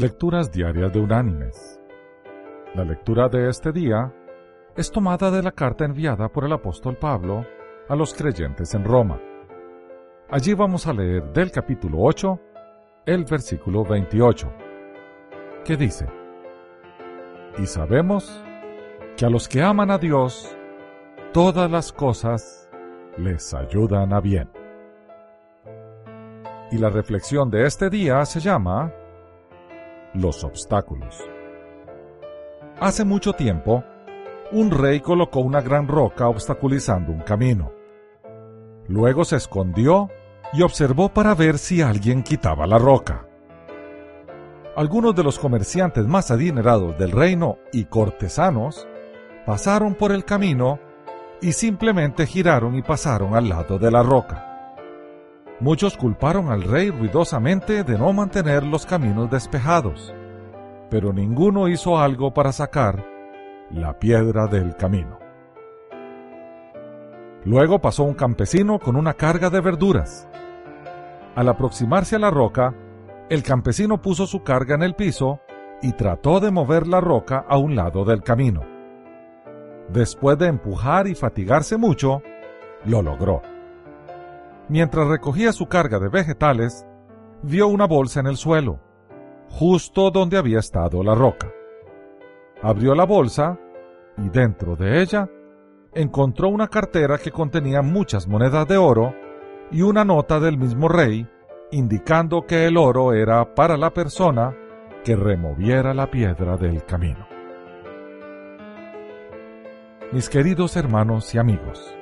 Lecturas Diarias de Unánimes. La lectura de este día es tomada de la carta enviada por el apóstol Pablo a los creyentes en Roma. Allí vamos a leer del capítulo 8 el versículo 28, que dice, Y sabemos que a los que aman a Dios, todas las cosas les ayudan a bien. Y la reflexión de este día se llama los obstáculos. Hace mucho tiempo, un rey colocó una gran roca obstaculizando un camino. Luego se escondió y observó para ver si alguien quitaba la roca. Algunos de los comerciantes más adinerados del reino y cortesanos pasaron por el camino y simplemente giraron y pasaron al lado de la roca. Muchos culparon al rey ruidosamente de no mantener los caminos despejados, pero ninguno hizo algo para sacar la piedra del camino. Luego pasó un campesino con una carga de verduras. Al aproximarse a la roca, el campesino puso su carga en el piso y trató de mover la roca a un lado del camino. Después de empujar y fatigarse mucho, lo logró. Mientras recogía su carga de vegetales, vio una bolsa en el suelo, justo donde había estado la roca. Abrió la bolsa y dentro de ella encontró una cartera que contenía muchas monedas de oro y una nota del mismo rey indicando que el oro era para la persona que removiera la piedra del camino. Mis queridos hermanos y amigos,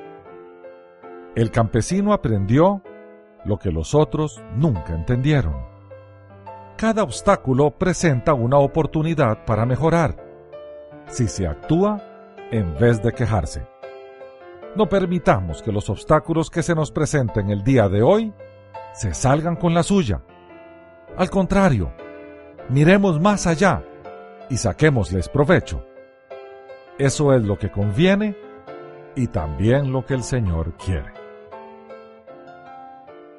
el campesino aprendió lo que los otros nunca entendieron. Cada obstáculo presenta una oportunidad para mejorar, si se actúa en vez de quejarse. No permitamos que los obstáculos que se nos presenten el día de hoy se salgan con la suya. Al contrario, miremos más allá y saquémosles provecho. Eso es lo que conviene y también lo que el Señor quiere.